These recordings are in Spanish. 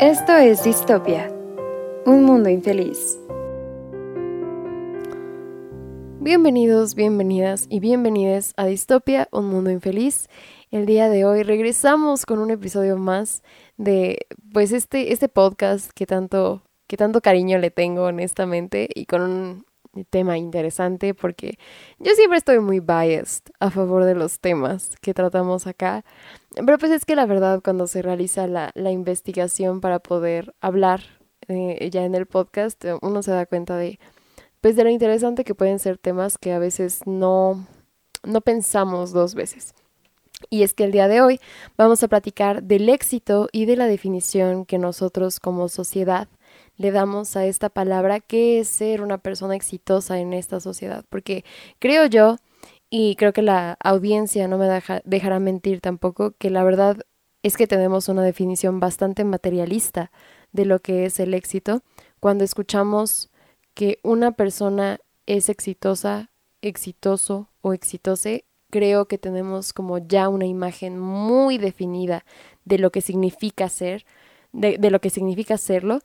Esto es Distopia, un mundo infeliz. Bienvenidos, bienvenidas y bienvenidas a Distopia, un mundo infeliz. El día de hoy regresamos con un episodio más de pues este, este podcast que tanto, que tanto cariño le tengo honestamente y con un tema interesante porque yo siempre estoy muy biased a favor de los temas que tratamos acá. Pero pues es que la verdad cuando se realiza la, la investigación para poder hablar eh, ya en el podcast, uno se da cuenta de pues de lo interesante que pueden ser temas que a veces no, no pensamos dos veces. Y es que el día de hoy vamos a platicar del éxito y de la definición que nosotros como sociedad le damos a esta palabra, que es ser una persona exitosa en esta sociedad. Porque creo yo, y creo que la audiencia no me dejará mentir tampoco, que la verdad es que tenemos una definición bastante materialista de lo que es el éxito. Cuando escuchamos que una persona es exitosa, exitoso o exitose, creo que tenemos como ya una imagen muy definida de lo que significa ser, de lo que significa serlo,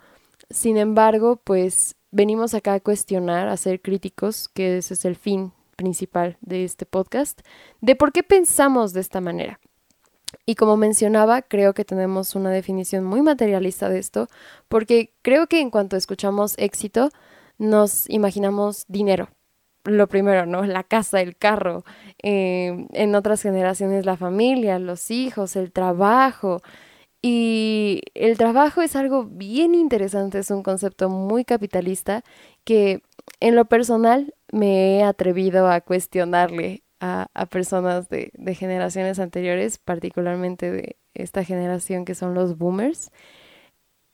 sin embargo, pues venimos acá a cuestionar, a ser críticos, que ese es el fin principal de este podcast, de por qué pensamos de esta manera. Y como mencionaba, creo que tenemos una definición muy materialista de esto, porque creo que en cuanto escuchamos éxito, nos imaginamos dinero. Lo primero, ¿no? La casa, el carro, eh, en otras generaciones la familia, los hijos, el trabajo, y el trabajo es algo bien interesante, es un concepto muy capitalista que en lo personal me he atrevido a cuestionarle a, personas de, de, generaciones anteriores, particularmente de esta generación que son los boomers.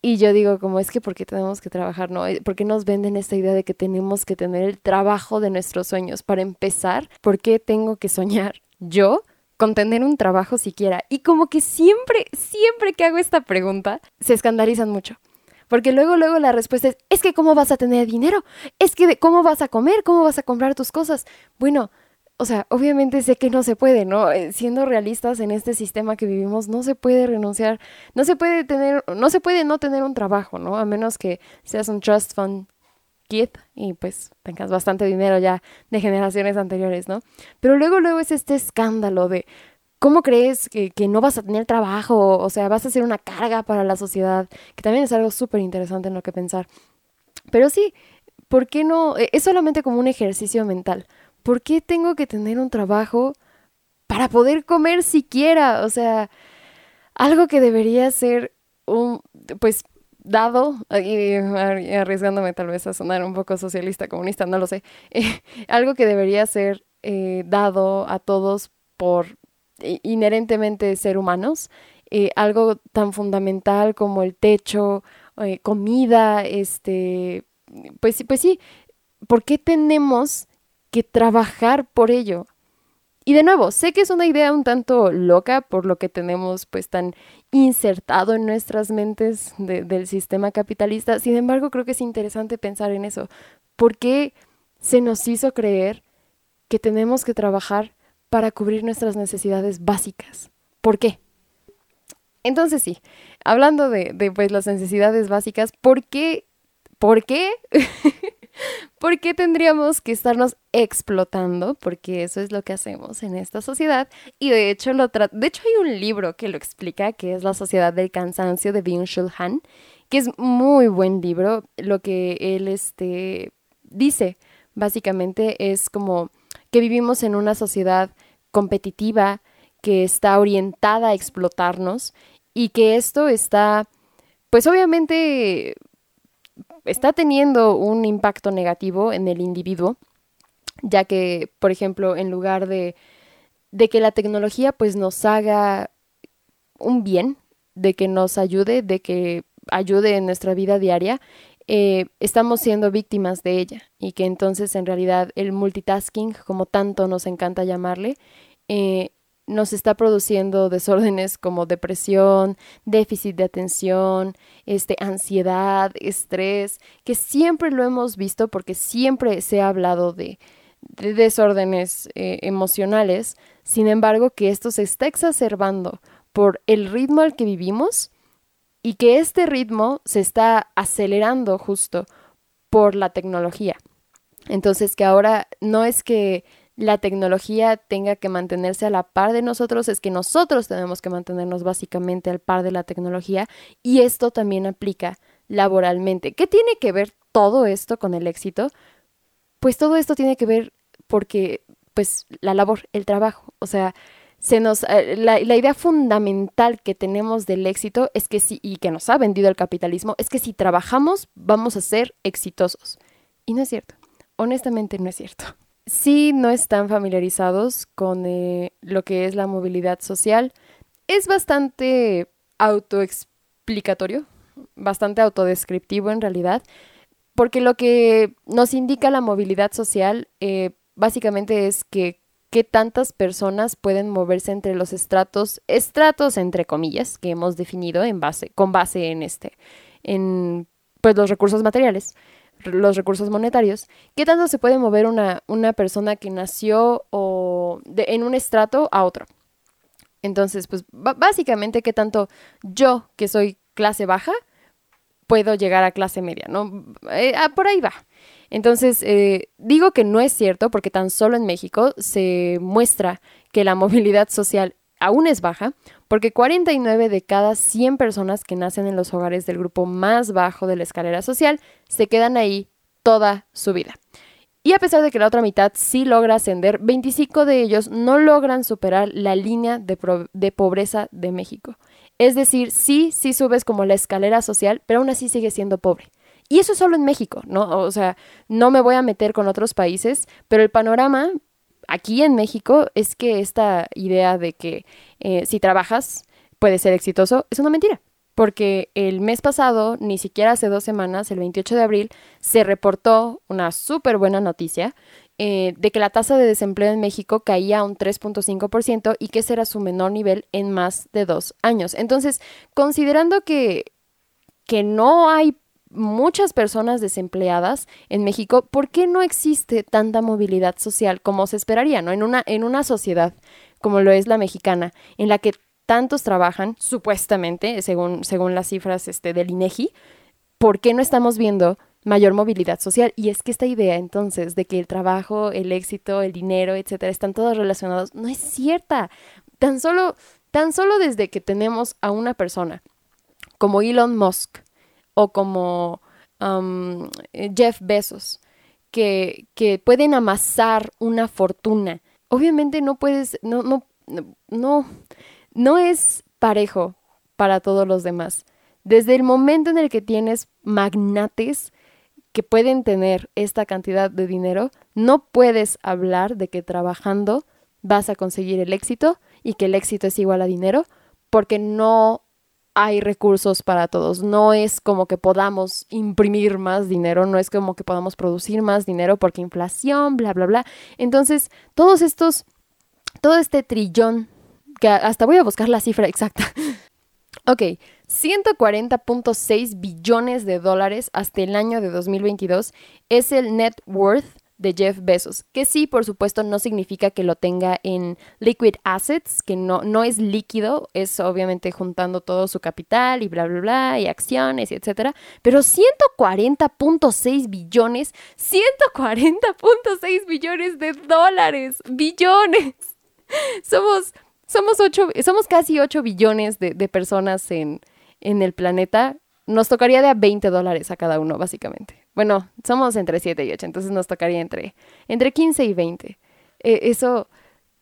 Y yo digo, como es que, ¿por qué tenemos que trabajar? ¿No? ¿Por qué nos venden esta idea de que tenemos que tener el trabajo de nuestros sueños? Para empezar, ¿por qué tengo que soñar yo con tener un trabajo siquiera. Y como que siempre, siempre que hago esta pregunta, se escandalizan mucho. Porque luego, luego la respuesta es, es que cómo vas a tener dinero, es que cómo vas a comer, cómo vas a comprar tus cosas. Bueno, o sea, obviamente sé que no se puede, ¿no? Eh, siendo realistas en este sistema que vivimos, no se puede renunciar, no se puede tener, no se puede no tener un trabajo, ¿no? A menos que seas un trust fund kid y pues tengas bastante dinero ya de generaciones anteriores, ¿no? Pero luego, luego es este escándalo de cómo crees que, que no vas a tener trabajo, o sea, vas a ser una carga para la sociedad, que también es algo súper interesante en lo que pensar. Pero sí, ¿por qué no? E, es solamente como un ejercicio mental. ¿Por qué tengo que tener un trabajo para poder comer siquiera? O sea, algo que debería ser un, pues, dado, y arriesgándome tal vez a sonar un poco socialista, comunista, no lo sé, algo que debería ser eh, dado a todos por inherentemente ser humanos, eh, algo tan fundamental como el techo, eh, comida, este, pues, pues sí, ¿por qué tenemos que trabajar por ello? Y de nuevo, sé que es una idea un tanto loca por lo que tenemos pues tan insertado en nuestras mentes del sistema capitalista. Sin embargo, creo que es interesante pensar en eso. ¿Por qué se nos hizo creer que tenemos que trabajar para cubrir nuestras necesidades básicas? ¿Por qué? Entonces sí, hablando de, de pues las necesidades básicas, ¿por qué? ¿Por qué? ¿Por qué tendríamos que estarnos explotando? Porque eso es lo que hacemos en esta sociedad. Y de hecho, lo de hecho hay un libro que lo explica, que es La Sociedad del Cansancio de Byung-Chul Han, que es muy buen libro. Lo que él este, dice, básicamente, es como que vivimos en una sociedad competitiva que está orientada a explotarnos y que esto está, pues obviamente está teniendo un impacto negativo en el individuo, ya que, por ejemplo, en lugar de, de que la tecnología pues nos haga un bien, de que nos ayude, de que ayude en nuestra vida diaria, eh, estamos siendo víctimas de ella. Y que entonces en realidad el multitasking, como tanto nos encanta llamarle, eh, nos está produciendo desórdenes como depresión, déficit de atención, este, ansiedad, estrés, que siempre lo hemos visto porque siempre se ha hablado de, desórdenes eh, emocionales, sin embargo que esto se está exacerbando por el ritmo al que vivimos y que este ritmo se está acelerando justo por la tecnología. Entonces que ahora no es que la tecnología tenga que mantenerse a la par de nosotros, es que nosotros tenemos que mantenernos básicamente al par de la tecnología y esto también aplica laboralmente. ¿Qué tiene que ver todo esto con el éxito? Pues todo esto tiene que ver porque, pues, la labor, el trabajo, o sea, se nos, eh, la, la, idea fundamental que tenemos del éxito es que si, y que nos ha vendido el capitalismo, es que si trabajamos vamos a ser exitosos. Y no es cierto, honestamente no es cierto si no están familiarizados con eh, lo que es la movilidad social, es bastante autoexplicatorio, bastante autodescriptivo en realidad, porque lo que nos indica la movilidad social eh, básicamente es que qué tantas personas pueden moverse entre los estratos, estratos entre comillas, que hemos definido en base, con base en este, en pues los recursos materiales los recursos monetarios, ¿qué tanto se puede mover una, una persona que nació o en un estrato a otro? Entonces, pues básicamente, ¿qué tanto yo, que soy clase baja, puedo llegar a clase media? ¿no? Eh, ah, por ahí va. Entonces, eh, digo que no es cierto porque tan solo en México se muestra que la movilidad social aún es baja, porque 49 de cada 100 personas que nacen en los hogares del grupo más bajo de la escalera social se quedan ahí toda su vida. Y a pesar de que la otra mitad sí logra ascender, 25 de ellos no logran superar la línea de, pobreza de México. Es decir, sí, sí subes como la escalera social, pero aún así sigues siendo pobre. Y eso es solo en México, ¿no? O sea, no me voy a meter con otros países, pero el panorama aquí en México es que esta idea de que eh, si trabajas puedes ser exitoso es una mentira. Porque el mes pasado, ni siquiera hace dos semanas, el 28 de abril, se reportó una súper buena noticia eh, de que la tasa de desempleo en México caía a un 3.5% y que ese era su menor nivel en más de dos años. Entonces, considerando que, que no hay muchas personas desempleadas en México, ¿por qué no existe tanta movilidad social como se esperaría, ¿no? En una, en una sociedad como lo es la mexicana, en la que tantos trabajan, supuestamente, según, según las cifras este, del INEGI, ¿por qué no estamos viendo mayor movilidad social? Y es que esta idea entonces de que el trabajo, el éxito, el dinero, etcétera, están todos relacionados, no es cierta. Tan solo, tan solo desde que tenemos a una persona como Elon Musk, o como um, Jeff Bezos, que, que, pueden amasar una fortuna. Obviamente no puedes, no, no, no, no es parejo para todos los demás. Desde el momento en el que tienes magnates que pueden tener esta cantidad de dinero, no puedes hablar de que trabajando vas a conseguir el éxito y que el éxito es igual a dinero, porque no hay recursos para todos. No es como que podamos imprimir más dinero, no es como que podamos producir más dinero porque inflación, bla, bla, bla. Entonces, todos estos, todo este trillón, que hasta voy a buscar la cifra exacta. ok, 140.6 billones de dólares hasta el año de 2022 es el net worth de Jeff Bezos, que sí, por supuesto, no significa que lo tenga en liquid assets, que no, no es líquido, es obviamente juntando todo su capital y bla, bla, bla, y acciones, y etcétera, pero 140.6 billones, 140.6 billones de dólares, billones. Somos, somos, ocho, somos casi 8 billones de, de personas en, en el planeta. Nos tocaría de a 20 dólares a cada uno, básicamente. Bueno, somos entre 7 y 8, entonces nos tocaría entre, entre 15 y 20. E, eso,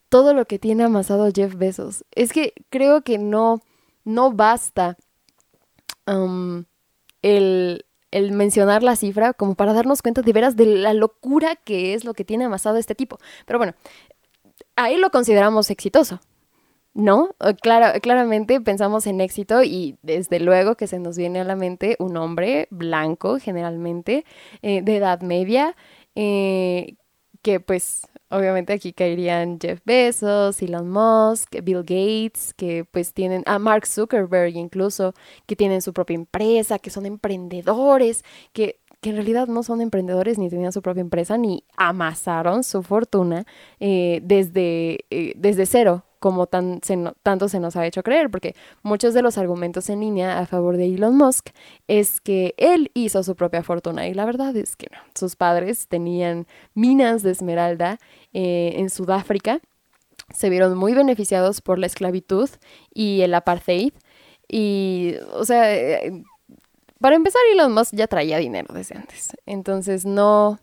todo lo que tiene amasado Jeff Bezos. Es que creo que no, no basta um, el, el mencionar la cifra como para darnos cuenta de veras de la locura que es lo que tiene amasado este tipo. Pero bueno, ahí lo consideramos exitoso. No, eh, claro, claramente pensamos en éxito y desde luego que se nos viene a la mente un hombre blanco generalmente, eh, de edad media, eh, que pues obviamente aquí caerían Jeff Bezos, Elon Musk, Bill Gates, que pues tienen, a Mark Zuckerberg incluso, que tienen su propia empresa, que son emprendedores, que que en realidad no son emprendedores ni tenían su propia empresa ni amasaron su fortuna desde, desde cero como tan, tanto se nos ha hecho creer, porque muchos de los argumentos en línea a favor de Elon Musk es que él hizo su propia fortuna y la verdad es que no. Sus padres tenían minas de esmeralda eh, en Sudáfrica, se vieron muy beneficiados por la esclavitud y el apartheid y, o sea, eh, para empezar, Elon Musk ya traía dinero desde antes. Entonces, no,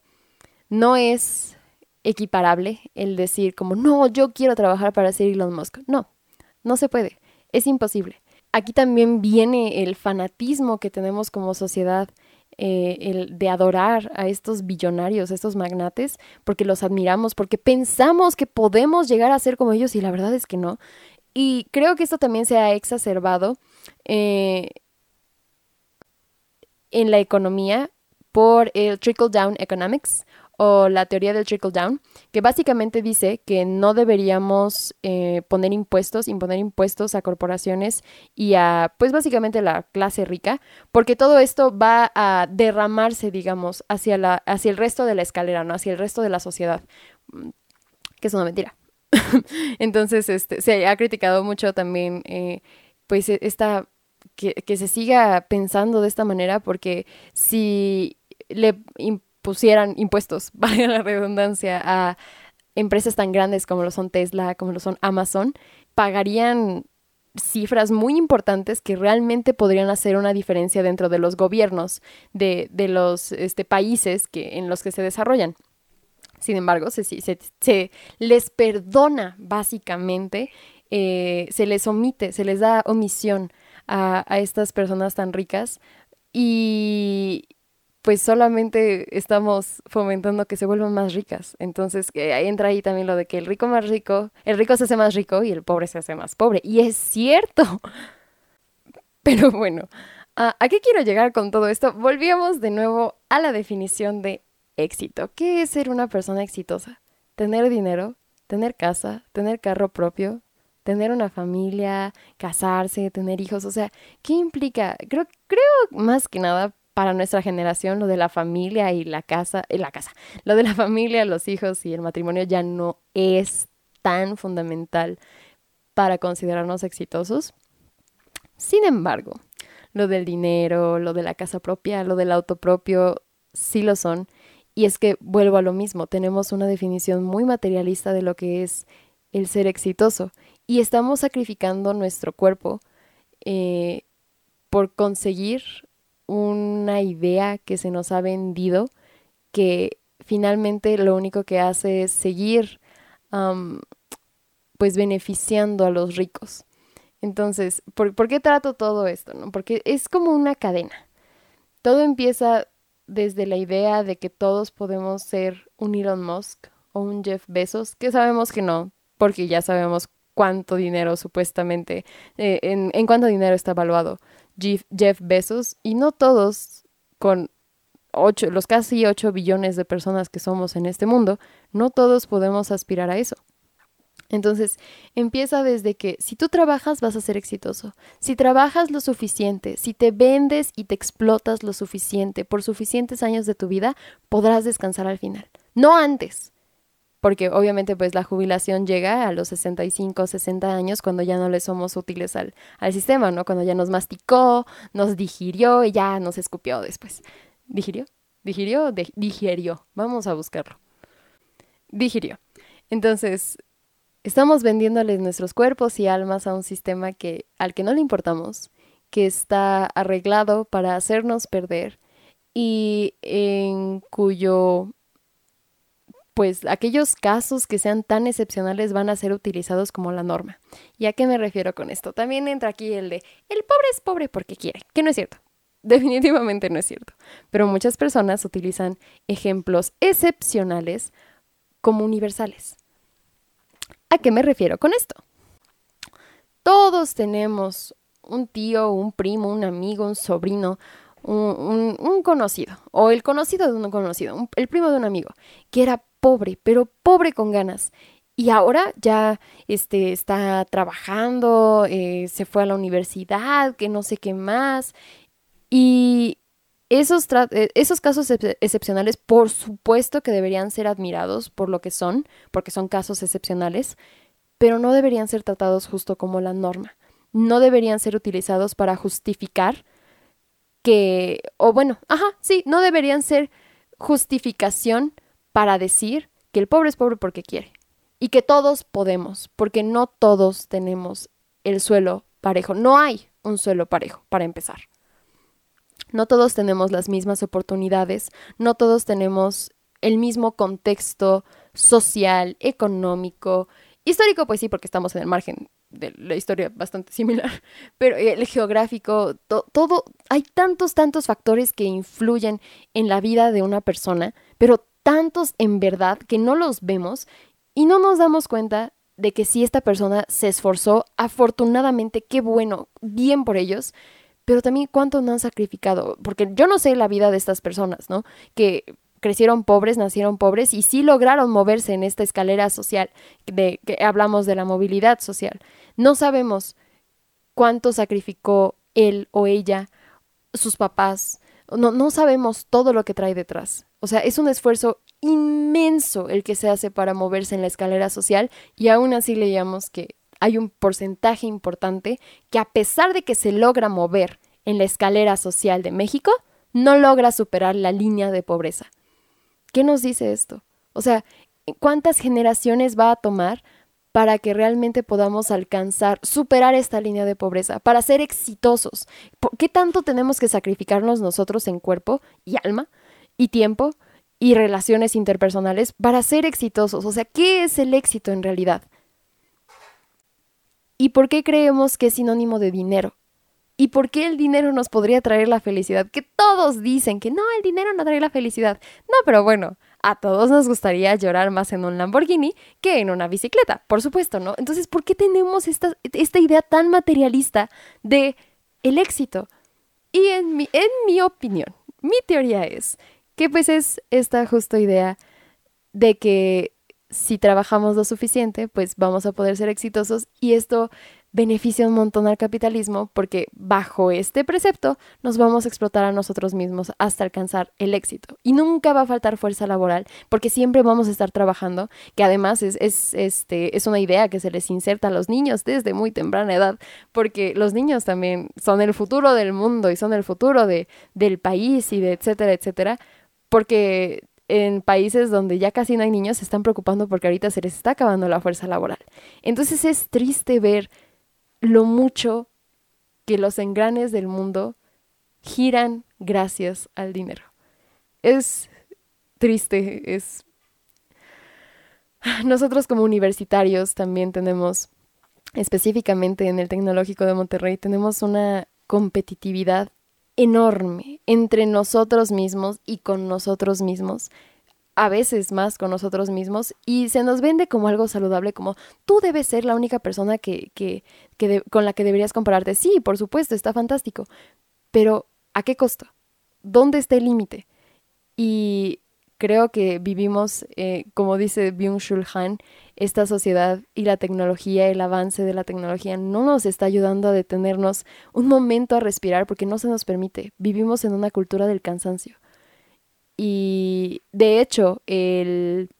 no es equiparable el decir como, no, yo quiero trabajar para ser Elon Musk. No, no se puede. Es imposible. Aquí también viene el fanatismo que tenemos como sociedad, eh, el de adorar a estos billonarios, a estos magnates, porque los admiramos, porque pensamos que podemos llegar a ser como ellos y la verdad es que no. Y creo que esto también se ha exacerbado eh, en la economía por el trickle down economics o la teoría del trickle down, que básicamente dice que no deberíamos eh, poner impuestos, imponer impuestos a corporaciones y a, pues básicamente la clase rica, porque todo esto va a derramarse, digamos, hacia, la, hacia el resto de la escalera, ¿no? Hacia el resto de la sociedad, mm, que es una mentira. Entonces, este, se ha criticado mucho también, eh, pues, e, esta que, que, se siga pensando de esta manera, porque si le pusieran impuestos, valga la redundancia, a empresas tan grandes como lo son Tesla, como lo son Amazon, pagarían cifras muy importantes que realmente podrían hacer una diferencia dentro de los gobiernos de, de los este, países que, en los que se desarrollan. Sin embargo, se, les perdona básicamente, eh, se les omite, se les da omisión a, a estas personas tan ricas y, pues solamente estamos fomentando que se vuelvan más ricas. Entonces ahí entra ahí también lo de que el rico más rico, el rico se hace más rico y el pobre se hace más pobre. Y es cierto. Pero bueno, ¿a, qué quiero llegar con todo esto? Volvíamos de nuevo a la definición de éxito. ¿Qué es ser una persona exitosa? Tener dinero, tener casa, tener carro propio, tener una familia, casarse, tener hijos, o sea, ¿qué implica? Creo, creo más que nada para nuestra generación lo de la familia y la casa, eh, la casa, lo de la familia, los hijos y el matrimonio ya no es tan fundamental para considerarnos exitosos. Sin embargo, lo del dinero, lo de la casa propia, lo del auto propio, sí lo son. Y es que vuelvo a lo mismo, tenemos una definición muy materialista de lo que es el ser exitoso y estamos sacrificando nuestro cuerpo eh, por conseguir una idea que se nos ha vendido que finalmente lo único que hace es seguir pues beneficiando a los ricos. Entonces, ¿por, qué trato todo esto? No? Porque es como una cadena. Todo empieza desde la idea de que todos podemos ser un Elon Musk o un Jeff Bezos, que sabemos que no, porque ya sabemos cuánto dinero supuestamente, eh, en, en cuánto dinero está evaluado Jeff Bezos y no todos con ocho, los casi 8 billones de personas que somos en este mundo, no todos podemos aspirar a eso. Entonces, empieza desde que si tú trabajas vas a ser exitoso. Si trabajas lo suficiente, si te vendes y te explotas lo suficiente por suficientes años de tu vida, podrás descansar al final. No antes porque obviamente pues la jubilación llega a los 65, 60 años cuando ya no le somos útiles al, al sistema, ¿no? Cuando ya nos masticó, nos digirió y ya nos escupió después. ¿Digirió? ¿Digirió? digirió. Vamos a buscarlo. Digirió. Entonces, estamos vendiéndoles nuestros cuerpos y almas a un sistema que, al que no le importamos, que está arreglado para hacernos perder y en cuyo pues aquellos casos que sean tan excepcionales van a ser utilizados como la norma. ¿Y a qué me refiero con esto? También entra aquí el de el pobre es pobre porque quiere, que no es cierto. Definitivamente no es cierto. Pero muchas personas utilizan ejemplos excepcionales como universales. ¿A qué me refiero con esto? Todos tenemos un tío, un primo, un amigo, un sobrino, un, conocido, o el conocido de un conocido, el primo de un amigo, que era pobre, pero pobre con ganas. Y ahora ya este, está trabajando, eh, se fue a la universidad, que no sé qué más. Y esos, eh, esos casos excepcionales, por supuesto que deberían ser admirados por lo que son, porque son casos excepcionales, pero no deberían ser tratados justo como la norma. No deberían ser utilizados para justificar que, o bueno, ajá, sí, no deberían ser justificación para decir que el pobre es pobre porque quiere y que todos podemos, porque no todos tenemos el suelo parejo. No hay un suelo parejo, para empezar. No todos tenemos las mismas oportunidades, no todos tenemos el mismo contexto social, económico, histórico, pues sí, porque estamos en el margen de la historia bastante similar, pero el geográfico, todo, hay tantos, tantos factores que influyen en la vida de una persona, pero tantos en verdad que no los vemos y no nos damos cuenta de que si esta persona se esforzó, afortunadamente, qué bueno, bien por ellos, pero también cuánto no han sacrificado, porque yo no sé la vida de estas personas, ¿no? Que crecieron pobres, nacieron pobres y sí lograron moverse en esta escalera social de que hablamos de la movilidad social. No sabemos cuánto sacrificó él o ella, sus papás, no, no sabemos todo lo que trae detrás. O sea, es un esfuerzo inmenso el que se hace para moverse en la escalera social y aún así leíamos que hay un porcentaje importante que a pesar de que se logra mover en la escalera social de México, no logra superar la línea de pobreza. ¿Qué nos dice esto? O sea, ¿cuántas generaciones va a tomar para que realmente podamos alcanzar, superar esta línea de pobreza, para ser exitosos? ¿Qué tanto tenemos que sacrificarnos nosotros en cuerpo y alma y tiempo y relaciones interpersonales para ser exitosos. O sea, ¿qué es el éxito en realidad? ¿Y por qué creemos que es sinónimo de dinero? ¿Y por qué el dinero nos podría traer la felicidad? Que todos dicen que no, el dinero no trae la felicidad. No, pero bueno, a todos nos gustaría llorar más en un Lamborghini que en una bicicleta, por supuesto, ¿no? Entonces, ¿por qué tenemos esta, esta idea tan materialista de el éxito? Y en mi, en mi opinión, mi teoría es que pues es esta justa idea de que si trabajamos lo suficiente, pues vamos a poder ser exitosos y esto beneficia un montón al capitalismo porque bajo este precepto nos vamos a explotar a nosotros mismos hasta alcanzar el éxito. Y nunca va a faltar fuerza laboral porque siempre vamos a estar trabajando, que además es, es, este, es una idea que se les inserta a los niños desde muy temprana edad, porque los niños también son el futuro del mundo y son el futuro de, del país y de etcétera, etcétera porque en países donde ya casi no hay niños se están preocupando porque ahorita se les está acabando la fuerza laboral. Entonces es triste ver lo mucho que los engranes del mundo giran gracias al dinero. Es triste, es... Nosotros como universitarios también tenemos, específicamente en el Tecnológico de Monterrey, tenemos una competitividad enorme entre nosotros mismos y con nosotros mismos, a veces más con nosotros mismos, y se nos vende como algo saludable, como tú debes ser la única persona que, que, con la que deberías compararte. Sí, por supuesto, está fantástico, pero ¿a qué costo? ¿Dónde está el límite? Y creo que vivimos, eh, como dice Byung-Chul Han, esta sociedad y la tecnología, el avance de la tecnología no nos está ayudando a detenernos un momento a respirar porque no se nos permite. Vivimos en una cultura del cansancio. Y de hecho, el,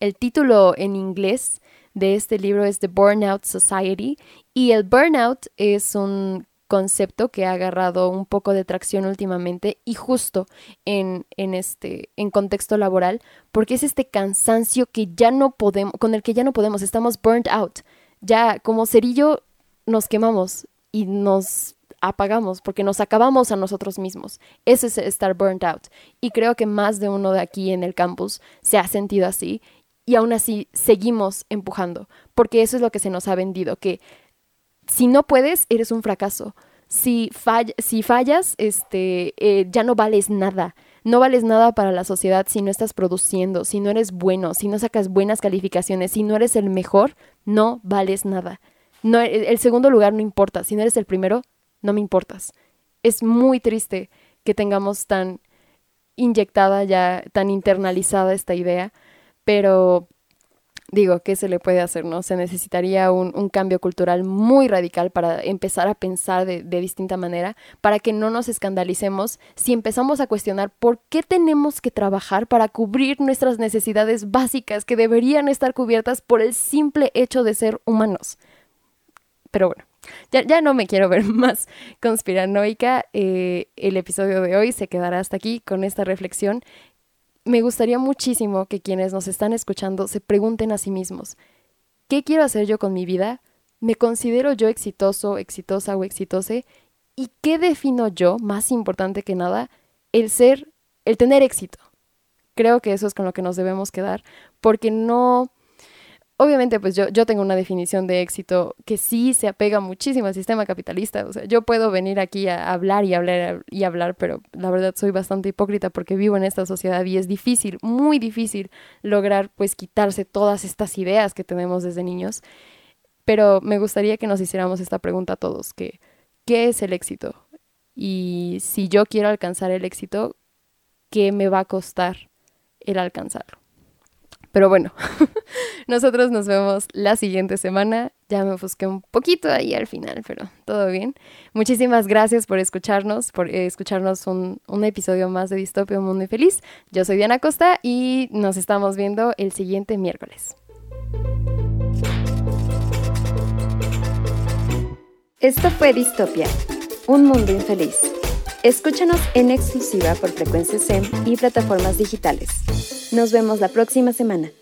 el título en inglés de este libro es The Burnout Society y el burnout es un concepto que ha agarrado un poco de tracción últimamente y justo en, en, este en contexto laboral porque es este cansancio que ya no podemos con el que ya no podemos estamos burnt out. Ya como cerillo nos quemamos y nos apagamos porque nos acabamos a nosotros mismos eso es estar burnt out y creo que más de uno de aquí en el campus se ha sentido así y aún así seguimos empujando porque eso es lo que se nos ha vendido que si no puedes, eres un fracaso. Si, si fallas, este, eh, ya no vales nada. No vales nada para la sociedad si no estás produciendo, si no eres bueno, si no sacas buenas calificaciones, si no eres el mejor, no vales nada. No, el segundo lugar no importa. Si no eres el primero, no me importas. Es muy triste que tengamos tan inyectada ya, tan internalizada esta idea, pero digo, ¿qué se le puede hacer? ¿no? Se necesitaría un, cambio cultural muy radical para empezar a pensar de, de, distinta manera, para que no nos escandalicemos si empezamos a cuestionar por qué tenemos que trabajar para cubrir nuestras necesidades básicas que deberían estar cubiertas por el simple hecho de ser humanos. Pero bueno. Ya, ya, no me quiero ver más conspiranoica. Eh, el episodio de hoy se quedará hasta aquí con esta reflexión me gustaría muchísimo que quienes nos están escuchando se pregunten a sí mismos, ¿qué quiero hacer yo con mi vida? ¿Me considero yo exitoso, exitosa o exitose? ¿Y qué defino yo, más importante que nada, el ser, el tener éxito? Creo que eso es con lo que nos debemos quedar, porque no, Obviamente, pues yo, yo tengo una definición de éxito que sí se apega muchísimo al sistema capitalista. O sea, yo puedo venir aquí a hablar y hablar y hablar, pero la verdad soy bastante hipócrita porque vivo en esta sociedad y es difícil, muy difícil lograr pues quitarse todas estas ideas que tenemos desde niños. Pero me gustaría que nos hiciéramos esta pregunta a todos, que ¿qué es el éxito? Y si yo quiero alcanzar el éxito, ¿qué me va a costar el alcanzarlo? Pero bueno, nosotros nos vemos la siguiente semana. Ya me ofusqué un poquito ahí al final, pero todo bien. Muchísimas gracias por escucharnos, por eh, escucharnos un, un, episodio más de Distopia, un mundo feliz. Yo soy Diana Costa y nos estamos viendo el siguiente miércoles. Esto fue Distopia, un mundo infeliz. Escúchanos en exclusiva por frecuencia SEM y plataformas digitales. Nos vemos la próxima semana.